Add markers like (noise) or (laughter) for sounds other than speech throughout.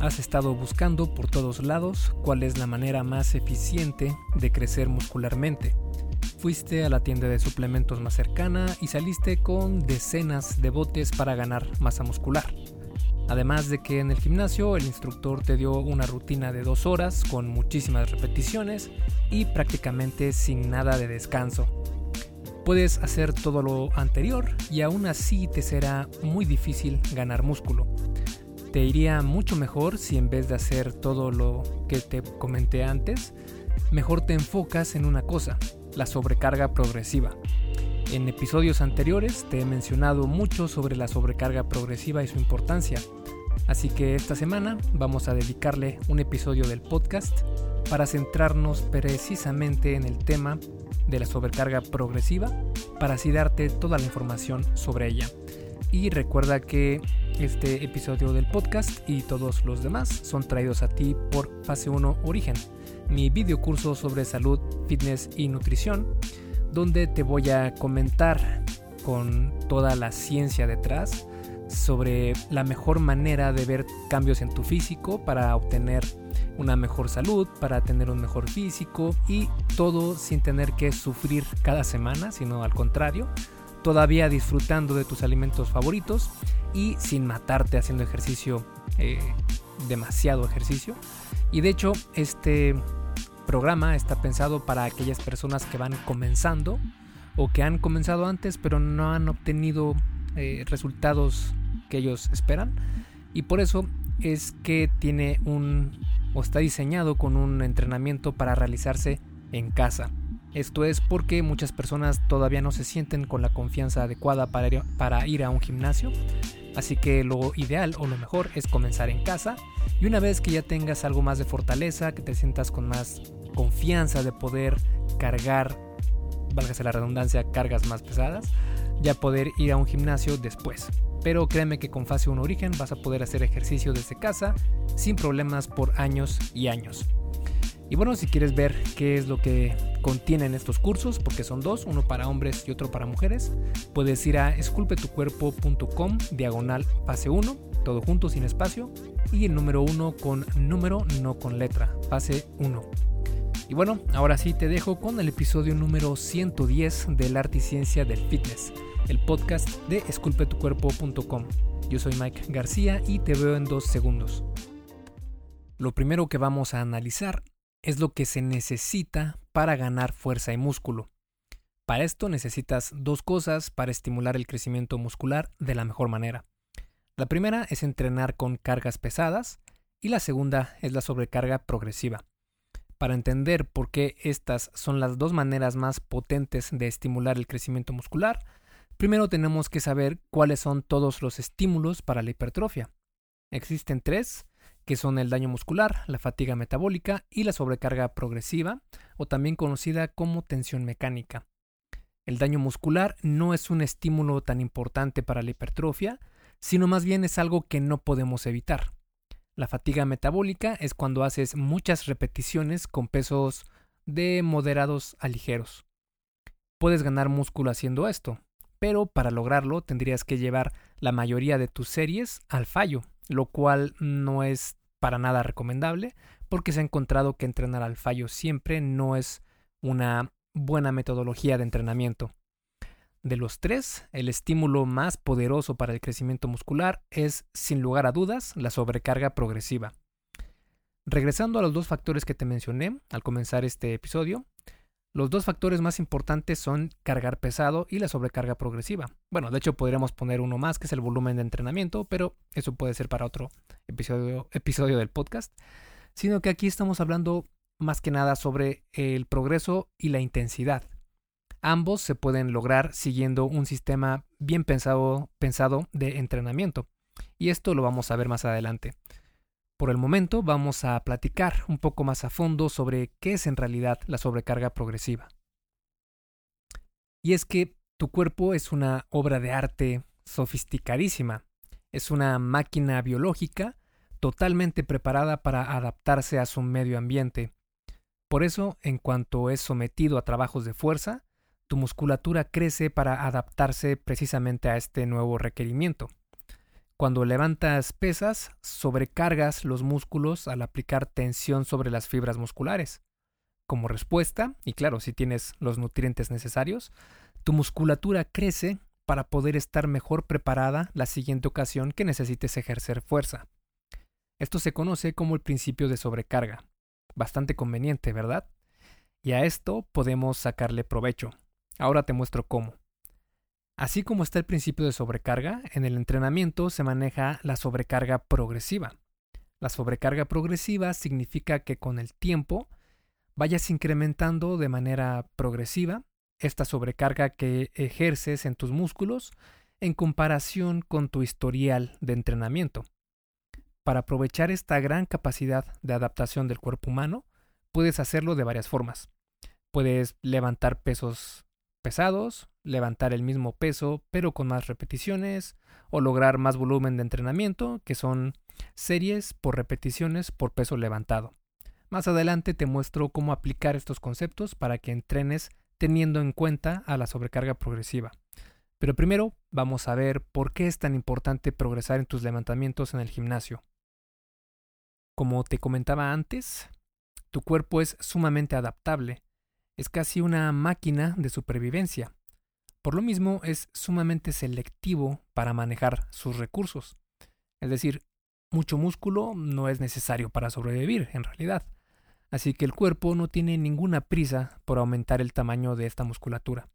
Has estado buscando por todos lados cuál es la manera más eficiente de crecer muscularmente. Fuiste a la tienda de suplementos más cercana y saliste con decenas de botes para ganar masa muscular. Además de que en el gimnasio el instructor te dio una rutina de dos horas con muchísimas repeticiones y prácticamente sin nada de descanso. Puedes hacer todo lo anterior y aún así te será muy difícil ganar músculo. Te iría mucho mejor si en vez de hacer todo lo que te comenté antes, mejor te enfocas en una cosa, la sobrecarga progresiva. En episodios anteriores te he mencionado mucho sobre la sobrecarga progresiva y su importancia, así que esta semana vamos a dedicarle un episodio del podcast para centrarnos precisamente en el tema de la sobrecarga progresiva para así darte toda la información sobre ella. Y recuerda que este episodio del podcast y todos los demás son traídos a ti por Fase 1 Origen, mi video curso sobre salud, fitness y nutrición, donde te voy a comentar con toda la ciencia detrás sobre la mejor manera de ver cambios en tu físico para obtener una mejor salud, para tener un mejor físico y todo sin tener que sufrir cada semana, sino al contrario, todavía disfrutando de tus alimentos favoritos y sin matarte haciendo ejercicio, eh, demasiado ejercicio. Y de hecho, este programa está pensado para aquellas personas que van comenzando o que han comenzado antes pero no han obtenido eh, resultados que ellos esperan. Y por eso es que tiene un o está diseñado con un entrenamiento para realizarse en casa. Esto es porque muchas personas todavía no se sienten con la confianza adecuada para ir, a un gimnasio, así que lo ideal o lo mejor es comenzar en casa y una vez que ya tengas algo más de fortaleza, que te sientas con más confianza de poder cargar, válgase la redundancia, cargas más pesadas, ya poder ir a un gimnasio después. Pero créeme que con Fase 1 Origen vas a poder hacer ejercicio desde casa sin problemas por años y años. Y bueno, si quieres ver qué es lo que contienen estos cursos, porque son dos, uno para hombres y otro para mujeres, puedes ir a esculpetucuerpo.com diagonal fase 1, todo junto sin espacio, y el número 1 con número, no con letra, fase 1. Y bueno, ahora sí te dejo con el episodio número 110 del arte y ciencia del fitness, el podcast de esculpetucuerpo.com. Yo soy Mike García y te veo en dos segundos. Lo primero que vamos a analizar es lo que se necesita para ganar fuerza y músculo. Para esto necesitas dos cosas para estimular el crecimiento muscular de la mejor manera. La primera es entrenar con cargas pesadas y la segunda es la sobrecarga progresiva. Para entender por qué estas son las dos maneras más potentes de estimular el crecimiento muscular, primero tenemos que saber cuáles son todos los estímulos para la hipertrofia. Existen tres que son el daño muscular, la fatiga metabólica y la sobrecarga progresiva, o también conocida como tensión mecánica. El daño muscular no es un estímulo tan importante para la hipertrofia, sino más bien es algo que no podemos evitar. La fatiga metabólica es cuando haces muchas repeticiones con pesos de moderados a ligeros. Puedes ganar músculo haciendo esto, pero para lograrlo tendrías que llevar la mayoría de tus series al fallo, lo cual no es para nada recomendable porque se ha encontrado que entrenar al fallo siempre no es una buena metodología de entrenamiento. De los tres, el estímulo más poderoso para el crecimiento muscular es, sin lugar a dudas, la sobrecarga progresiva. Regresando a los dos factores que te mencioné al comenzar este episodio, los dos factores más importantes son cargar pesado y la sobrecarga progresiva. Bueno, de hecho podríamos poner uno más que es el volumen de entrenamiento, pero eso puede ser para otro episodio, del podcast. Sino que aquí estamos hablando más que nada sobre el progreso y la intensidad. Ambos se pueden lograr siguiendo un sistema bien pensado de entrenamiento. Y esto lo vamos a ver más adelante. Por el momento vamos a platicar un poco más a fondo sobre qué es en realidad la sobrecarga progresiva. Y es que tu cuerpo es una obra de arte sofisticadísima. Es una máquina biológica totalmente preparada para adaptarse a su medio ambiente. Por eso, en cuanto es sometido a trabajos de fuerza, tu musculatura crece para adaptarse precisamente a este nuevo requerimiento. Cuando levantas pesas, sobrecargas los músculos al aplicar tensión sobre las fibras musculares. Como respuesta, y claro, si tienes los nutrientes necesarios, tu musculatura crece para poder estar mejor preparada la siguiente ocasión que necesites ejercer fuerza. Esto se conoce como el principio de sobrecarga. Bastante conveniente, ¿verdad? Y a esto podemos sacarle provecho. Ahora te muestro cómo. Así como está el principio de sobrecarga, en el entrenamiento se maneja la sobrecarga progresiva. La sobrecarga progresiva significa que con el tiempo vayas incrementando de manera progresiva esta sobrecarga que ejerces en tus músculos en comparación con tu historial de entrenamiento. Para aprovechar esta gran capacidad de adaptación del cuerpo humano, puedes hacerlo de varias formas. Puedes levantar pesos pesados, levantar el mismo peso pero con más repeticiones o lograr más volumen de entrenamiento, que son series por repeticiones por peso levantado. Más adelante te muestro cómo aplicar estos conceptos para que entrenes teniendo en cuenta a la sobrecarga progresiva. Pero primero vamos a ver por qué es tan importante progresar en tus levantamientos en el gimnasio. Como te comentaba antes, tu cuerpo es sumamente adaptable es casi una máquina de supervivencia. Por lo mismo es sumamente selectivo para manejar sus recursos. Es decir, mucho músculo no es necesario para sobrevivir, en realidad. Así que el cuerpo no tiene ninguna prisa por aumentar el tamaño de esta musculatura.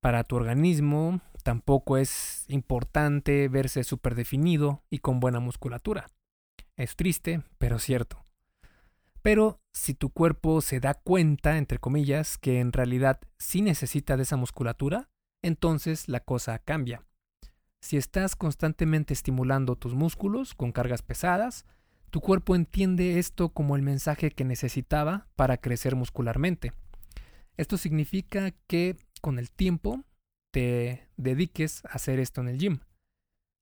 Para tu organismo tampoco es importante verse superdefinido y con buena musculatura. Es triste, pero cierto. Pero si tu cuerpo se da cuenta, entre comillas, que en realidad sí necesita de esa musculatura, entonces la cosa cambia. Si estás constantemente estimulando tus músculos con cargas pesadas, tu cuerpo entiende esto como el mensaje que necesitaba para crecer muscularmente. Esto significa que con el tiempo te dediques a hacer esto en el gym.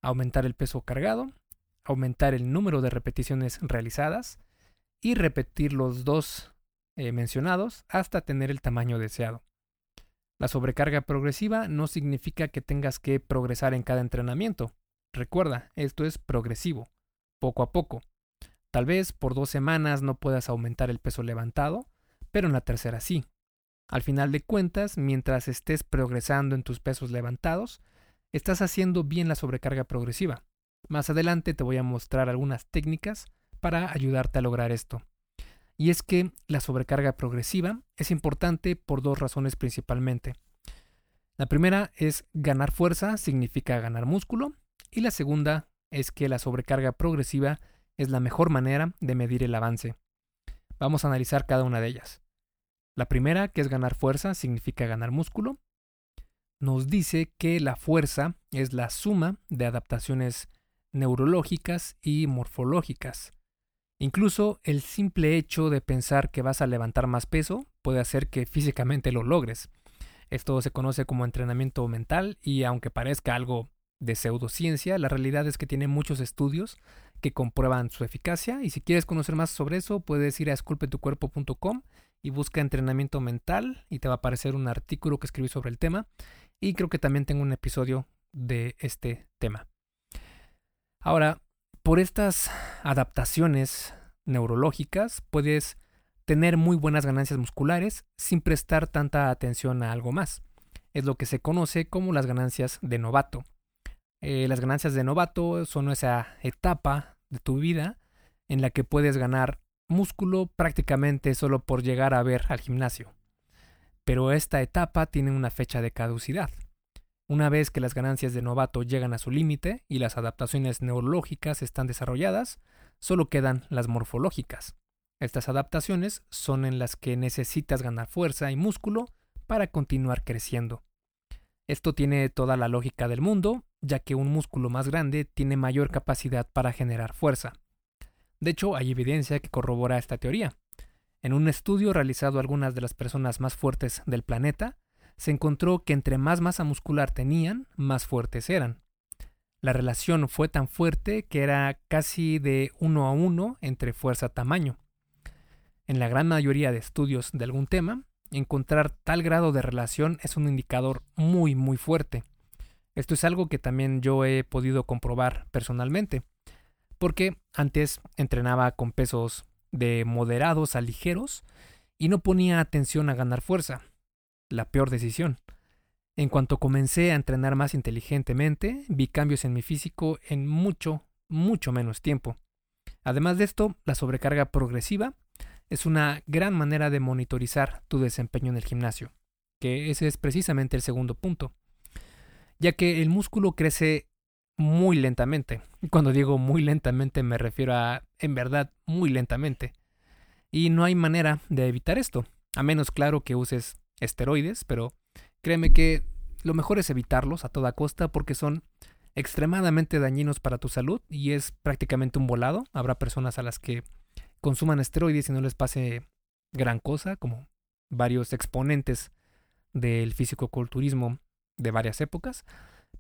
Aumentar el peso cargado, aumentar el número de repeticiones realizadas, y repetir los dos eh, mencionados hasta tener el tamaño deseado. La sobrecarga progresiva no significa que tengas que progresar en cada entrenamiento. Recuerda, esto es progresivo, poco a poco. Tal vez por dos semanas no puedas aumentar el peso levantado, pero en la tercera sí. Al final de cuentas, mientras estés progresando en tus pesos levantados, estás haciendo bien la sobrecarga progresiva. Más adelante te voy a mostrar algunas técnicas para ayudarte a lograr esto. Y es que la sobrecarga progresiva es importante por dos razones principalmente. La primera es ganar fuerza significa ganar músculo y la segunda es que la sobrecarga progresiva es la mejor manera de medir el avance. Vamos a analizar cada una de ellas. La primera, que es ganar fuerza, significa ganar músculo, nos dice que la fuerza es la suma de adaptaciones neurológicas y morfológicas. Incluso el simple hecho de pensar que vas a levantar más peso puede hacer que físicamente lo logres. Esto se conoce como entrenamiento mental y aunque parezca algo de pseudociencia, la realidad es que tiene muchos estudios que comprueban su eficacia y si quieres conocer más sobre eso puedes ir a esculpetucuerpo.com y busca entrenamiento mental y te va a aparecer un artículo que escribí sobre el tema y creo que también tengo un episodio de este tema. Ahora, por estas adaptaciones neurológicas puedes tener muy buenas ganancias musculares sin prestar tanta atención a algo más. Es lo que se conoce como las ganancias de novato. Eh, las ganancias de novato son esa etapa de tu vida en la que puedes ganar músculo prácticamente solo por llegar a ver al gimnasio. Pero esta etapa tiene una fecha de caducidad. Una vez que las ganancias de novato llegan a su límite y las adaptaciones neurológicas están desarrolladas, solo quedan las morfológicas. Estas adaptaciones son en las que necesitas ganar fuerza y músculo para continuar creciendo. Esto tiene toda la lógica del mundo, ya que un músculo más grande tiene mayor capacidad para generar fuerza. De hecho, hay evidencia que corrobora esta teoría. En un estudio realizado a algunas de las personas más fuertes del planeta, se encontró que entre más masa muscular tenían, más fuertes eran. La relación fue tan fuerte que era casi de uno a uno entre fuerza-tamaño. En la gran mayoría de estudios de algún tema, encontrar tal grado de relación es un indicador muy muy fuerte. Esto es algo que también yo he podido comprobar personalmente, porque antes entrenaba con pesos de moderados a ligeros y no ponía atención a ganar fuerza. La peor decisión. En cuanto comencé a entrenar más inteligentemente, vi cambios en mi físico en mucho, mucho menos tiempo. Además de esto, la sobrecarga progresiva es una gran manera de monitorizar tu desempeño en el gimnasio, que ese es precisamente el segundo punto, ya que el músculo crece muy lentamente. Cuando digo muy lentamente me refiero a, en verdad, muy lentamente. Y no hay manera de evitar esto, a menos claro que uses esteroides, pero créeme que lo mejor es evitarlos a toda costa porque son extremadamente dañinos para tu salud y es prácticamente un volado. Habrá personas a las que consuman esteroides y no les pase gran cosa, como varios exponentes del fisicoculturismo de varias épocas.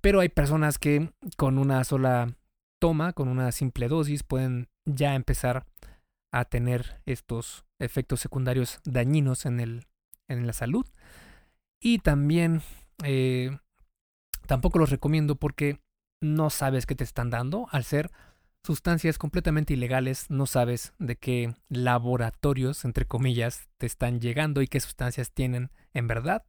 Pero hay personas que con una sola toma, con una simple dosis, pueden ya empezar a tener estos efectos secundarios dañinos en, el, en la salud. Y también eh, tampoco los recomiendo porque no sabes qué te están dando. Al ser sustancias completamente ilegales, no sabes de qué laboratorios, entre comillas, te están llegando y qué sustancias tienen en verdad.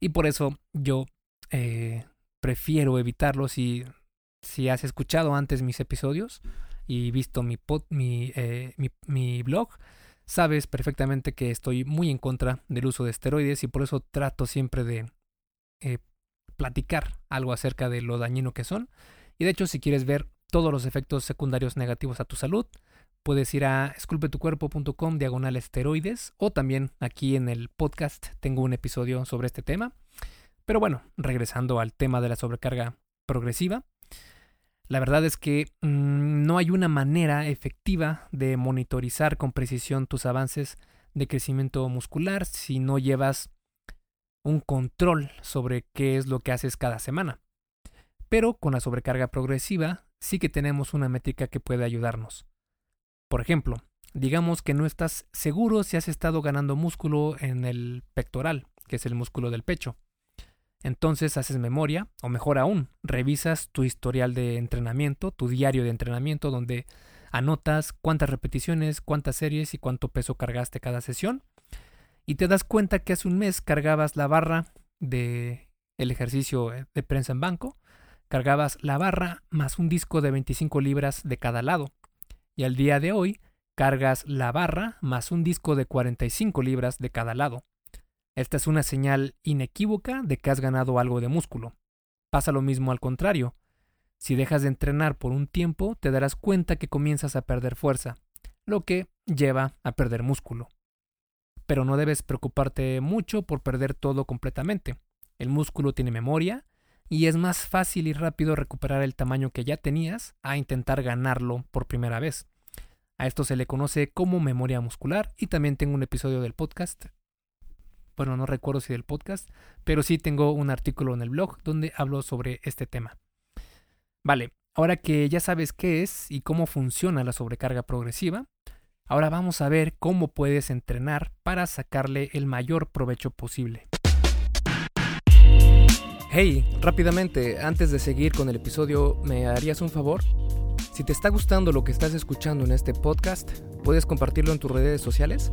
Y por eso yo eh, prefiero evitarlos y si has escuchado antes mis episodios y visto mi, eh, mi, mi, blog, sabes perfectamente que estoy muy en contra del uso de esteroides y por eso trato siempre de eh, platicar algo acerca de lo dañino que son. Y de hecho, si quieres ver todos los efectos secundarios negativos a tu salud, puedes ir a esculpetucuerpo.com diagonal esteroides o también aquí en el podcast tengo un episodio sobre este tema. Pero bueno, regresando al tema de la sobrecarga progresiva, la verdad es que mm, no hay una manera efectiva de monitorizar con precisión tus avances de crecimiento muscular si no llevas un control sobre qué es lo que haces cada semana. Pero con la sobrecarga progresiva sí que tenemos una métrica que puede ayudarnos. Por ejemplo, digamos que no estás seguro si has estado ganando músculo en el pectoral, que es el músculo del pecho. Entonces haces memoria, o mejor aún, revisas tu historial de entrenamiento, tu diario de entrenamiento, donde anotas cuántas repeticiones, cuántas series y cuánto peso cargaste cada sesión y te das cuenta que hace un mes cargabas la barra de el ejercicio eh, de prensa en banco, cargabas la barra más un disco de 25 libras de cada lado. Y al día de hoy cargas la barra más un disco de 45 libras de cada lado. Esta es una señal inequívoca de que has ganado algo de músculo. Pasa lo mismo al contrario. Si dejas de entrenar por un tiempo, te darás cuenta que comienzas a perder fuerza, lo que lleva a perder músculo pero no debes preocuparte mucho por perder todo completamente. El músculo tiene memoria y es más fácil y rápido recuperar el tamaño que ya tenías a intentar ganarlo por primera vez. A esto se le conoce como memoria muscular y también tengo un episodio del podcast. Bueno, no recuerdo si del podcast, pero sí tengo un artículo en el blog donde hablo sobre este tema. Vale, ahora que ya sabes qué es y cómo funciona la sobrecarga progresiva, Ahora vamos a ver cómo puedes entrenar para sacarle el mayor provecho posible. Hey, rápidamente, antes de seguir con el episodio, ¿me harías un favor? Si te está gustando lo que estás escuchando en este podcast, ¿puedes compartirlo en tus redes sociales?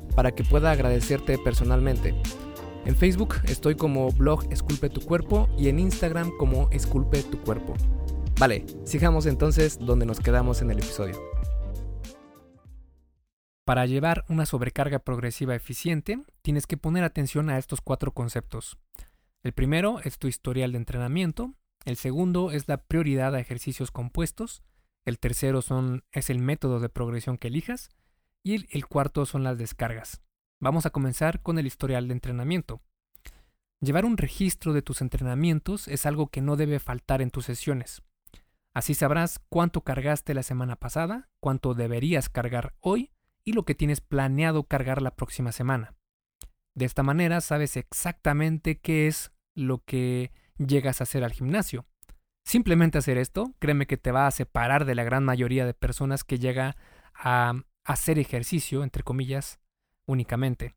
para que pueda agradecerte personalmente. En Facebook estoy como blog Esculpe tu cuerpo y en Instagram como Esculpe tu cuerpo. Vale, sigamos entonces donde nos quedamos en el episodio. Para llevar una sobrecarga progresiva eficiente, tienes que poner atención a estos cuatro conceptos. El primero es tu historial de entrenamiento, el segundo es la prioridad a ejercicios compuestos, el tercero son, es el método de progresión que elijas y el, cuarto son las descargas. Vamos a comenzar con el historial de entrenamiento. Llevar un registro de tus entrenamientos es algo que no debe faltar en tus sesiones. Así sabrás cuánto cargaste la semana pasada, cuánto deberías cargar hoy y lo que tienes planeado cargar la próxima semana. De esta manera sabes exactamente qué es lo que llegas a hacer al gimnasio. Simplemente hacer esto, créeme que te va a separar de la gran mayoría de personas que llega a hacer ejercicio, entre comillas, únicamente.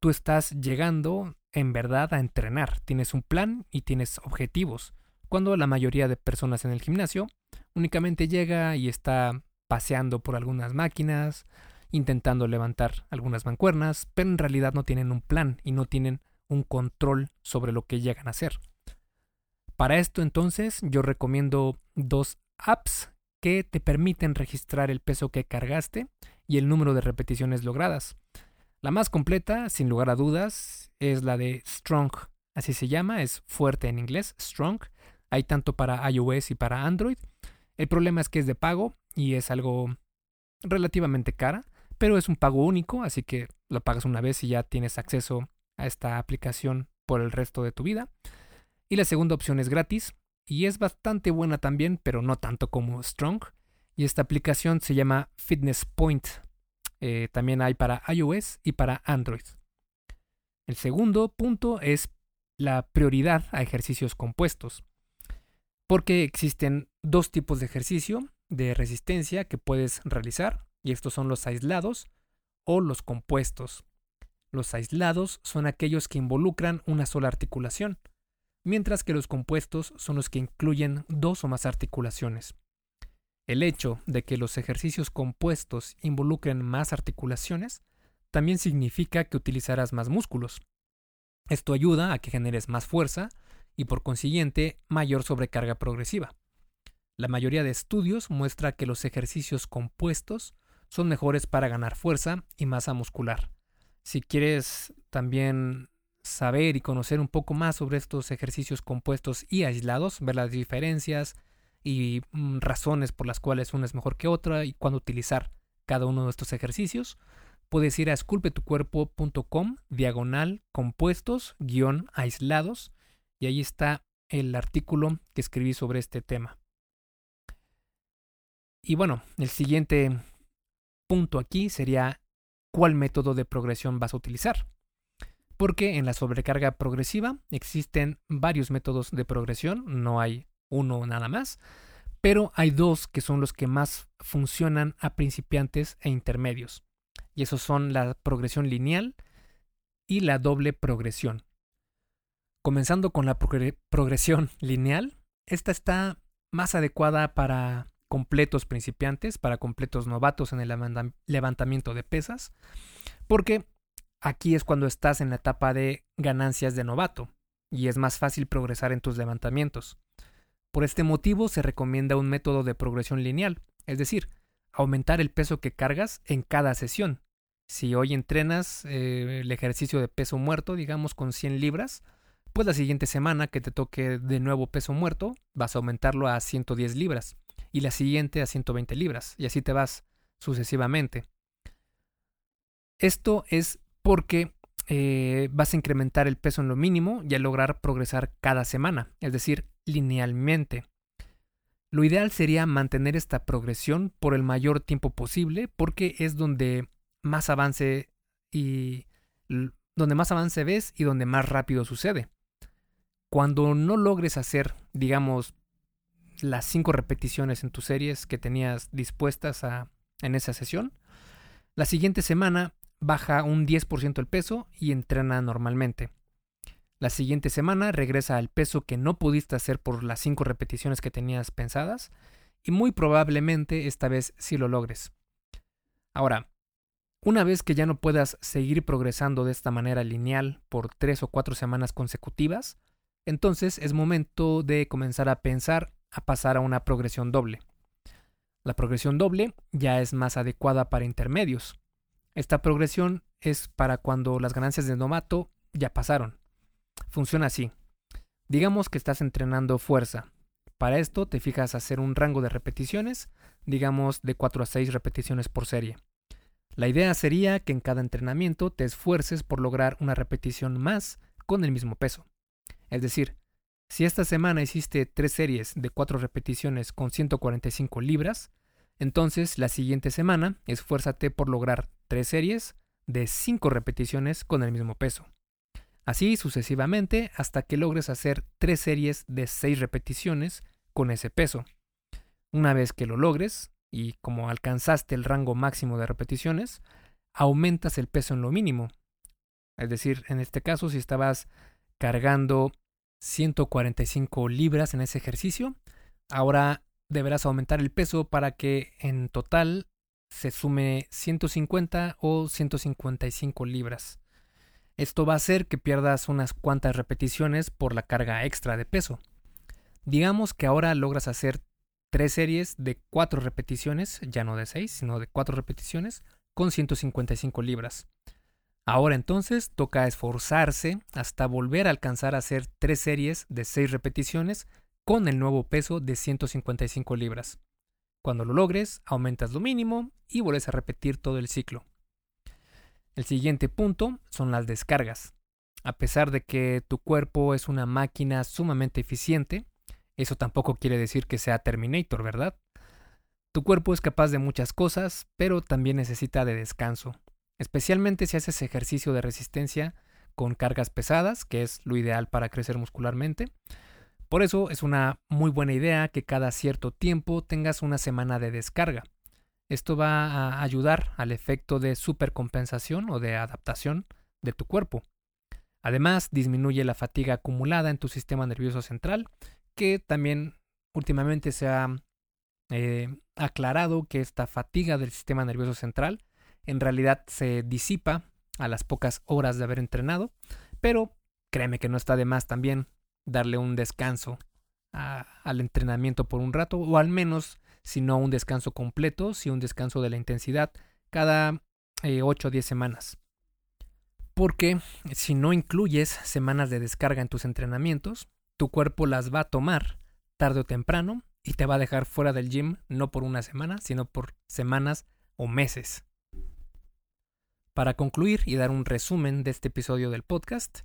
Tú estás llegando en verdad a entrenar, tienes un plan y tienes objetivos, cuando la mayoría de personas en el gimnasio únicamente llega y está paseando por algunas máquinas, intentando levantar algunas mancuernas, pero en realidad no tienen un plan y no tienen un control sobre lo que llegan a hacer. Para esto entonces yo recomiendo dos apps que te permiten registrar el peso que cargaste y el número de repeticiones logradas. La más completa, sin lugar a dudas, es la de Strong. Así se llama, es fuerte en inglés, Strong. Hay tanto para iOS y para Android. El problema es que es de pago y es algo relativamente cara, pero es un pago único, así que lo pagas una vez y ya tienes acceso a esta aplicación por el resto de tu vida. Y la segunda opción es gratis y es bastante buena también, pero no tanto como Strong. Y esta aplicación se llama Fitness Point. Eh, también hay para iOS y para Android. El segundo punto es la prioridad a ejercicios compuestos. Porque existen dos tipos de ejercicio de resistencia que puedes realizar, y estos son los aislados o los compuestos. Los aislados son aquellos que involucran una sola articulación, mientras que los compuestos son los que incluyen dos o más articulaciones. El hecho de que los ejercicios compuestos involucren más articulaciones también significa que utilizarás más músculos. Esto ayuda a que generes más fuerza y por consiguiente mayor sobrecarga progresiva. La mayoría de estudios muestra que los ejercicios compuestos son mejores para ganar fuerza y masa muscular. Si quieres también saber y conocer un poco más sobre estos ejercicios compuestos y aislados, ver las diferencias, y mm, razones por las cuales una es mejor que otra y cuándo utilizar cada uno de estos ejercicios, puedes ir a esculpetucuerpo.com diagonal compuestos guion aislados y ahí está el artículo que escribí sobre este tema. Y bueno, el siguiente punto aquí sería cuál método de progresión vas a utilizar. Porque en la sobrecarga progresiva existen varios métodos de progresión, no hay uno nada más, pero hay dos que son los que más funcionan a principiantes e intermedios, y esos son la progresión lineal y la doble progresión. Comenzando con la progresión (laughs) lineal, esta está más adecuada para completos principiantes, para completos novatos en el levantamiento de pesas, porque aquí es cuando estás en la etapa de ganancias de novato y es más fácil progresar en tus levantamientos. Por este motivo se recomienda un método de progresión lineal, es decir, aumentar el peso que cargas en cada sesión. Si hoy entrenas eh, el ejercicio de peso muerto, digamos con 100 libras, pues la siguiente semana que te toque de nuevo peso muerto, vas a aumentarlo a 110 libras y la siguiente a 120 libras y así te vas sucesivamente. Esto es porque eh, vas a incrementar el peso en lo mínimo y a lograr progresar cada semana, es decir, linealmente. Lo ideal sería mantener esta progresión por el mayor tiempo posible porque es donde más avance y donde más avance ves y donde más rápido sucede. Cuando no logres hacer, digamos, las cinco repeticiones en tus series que tenías dispuestas en esa sesión, la siguiente semana baja un 10% el peso y entrena normalmente. La siguiente semana regresa al peso que no pudiste hacer por las 5 repeticiones que tenías pensadas y muy probablemente esta vez sí lo logres. Ahora, una vez que ya no puedas seguir progresando de esta manera lineal por 3 o 4 semanas consecutivas, entonces es momento de comenzar a pensar a pasar a una progresión doble. La progresión doble ya es más adecuada para intermedios. Esta progresión es para cuando las ganancias de novato ya pasaron. Funciona así. Digamos que estás entrenando fuerza. Para esto te fijas hacer un rango de repeticiones, digamos de 4 a 6 repeticiones por serie. La idea sería que en cada entrenamiento te esfuerces por lograr una repetición más con el mismo peso. Es decir, Si esta semana hiciste tres series de 4 repeticiones con 145 libras, entonces la siguiente semana esfuérzate por lograr tres series de 5 repeticiones con el mismo peso. Así sucesivamente hasta que logres hacer tres series de 6 repeticiones con ese peso. Una vez que lo logres, y como alcanzaste el rango máximo de repeticiones, aumentas el peso en lo mínimo. Es decir, en este caso, si estabas cargando 145 libras en ese ejercicio, ahora deberás aumentar el peso para que en total se sume 150 o 155 libras. Esto va a hacer que pierdas unas cuantas repeticiones por la carga extra de peso. Digamos que ahora logras hacer tres series de cuatro repeticiones, ya no de seis, sino de cuatro repeticiones, con 155 libras. Ahora entonces toca esforzarse hasta volver a alcanzar a hacer tres series de seis repeticiones con el nuevo peso de 155 libras. Cuando lo logres, aumentas lo mínimo y vuelves a repetir todo el ciclo. El siguiente punto son las descargas. A pesar de que tu cuerpo es una máquina sumamente eficiente, eso tampoco quiere decir que sea Terminator, ¿verdad? Tu cuerpo es capaz de muchas cosas, pero también necesita de descanso, especialmente si haces ejercicio de resistencia con cargas pesadas, que es lo ideal para crecer muscularmente. Por eso es una muy buena idea que cada cierto tiempo tengas una semana de descarga. Esto va a ayudar al efecto de supercompensación o de adaptación de tu cuerpo. Además, disminuye la fatiga acumulada en tu sistema nervioso central, que también últimamente se ha eh, aclarado que esta fatiga del sistema nervioso central en realidad se disipa a las pocas horas de haber entrenado, pero créeme que no está de más también darle un descanso al entrenamiento por un rato, o al menos, si no un descanso completo, si un descanso de la intensidad cada 8 eh, o 10 semanas. Porque si no incluyes semanas de descarga en tus entrenamientos, tu cuerpo las va a tomar tarde o temprano y te va a dejar fuera del gym no por una semana, sino por semanas o meses. Para concluir y dar un resumen de este episodio del podcast,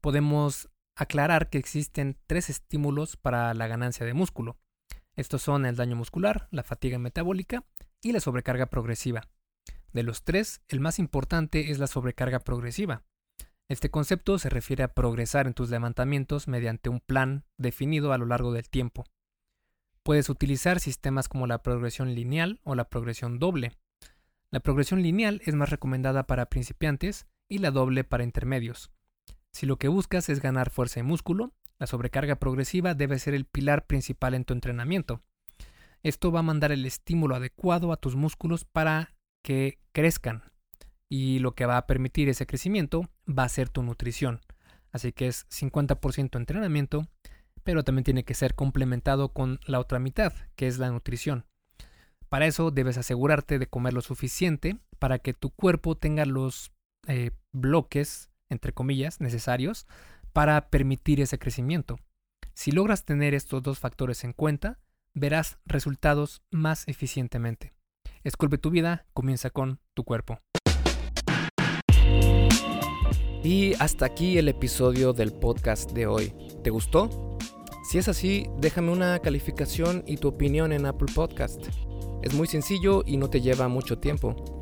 podemos aclarar que existen tres estímulos para la ganancia de músculo. Estos son el daño muscular, la fatiga metabólica y la sobrecarga progresiva. De los tres, el más importante es la sobrecarga progresiva. Este concepto se refiere a progresar en tus levantamientos mediante un plan definido a lo largo del tiempo. Puedes utilizar sistemas como la progresión lineal o la progresión doble. La progresión lineal es más recomendada para principiantes y la doble para intermedios. Si lo que buscas es ganar fuerza y músculo, la sobrecarga progresiva debe ser el pilar principal en tu entrenamiento. Esto va a mandar el estímulo adecuado a tus músculos para que crezcan. Y lo que va a permitir ese crecimiento va a ser tu nutrición. Así que es 50% entrenamiento pero también tiene que ser complementado con la otra mitad, que es la nutrición. Para eso debes asegurarte de comer lo suficiente para que tu cuerpo tenga los eh, bloques, entre comillas, necesarios para permitir ese crecimiento. Si logras tener estos dos factores en cuenta, verás resultados más eficientemente. Esculpe tu vida, comienza con tu cuerpo. Y hasta aquí el episodio del podcast de hoy. ¿Te gustó? Si es así, déjame una calificación y tu opinión en Apple Podcast. Es muy sencillo y no te lleva mucho tiempo.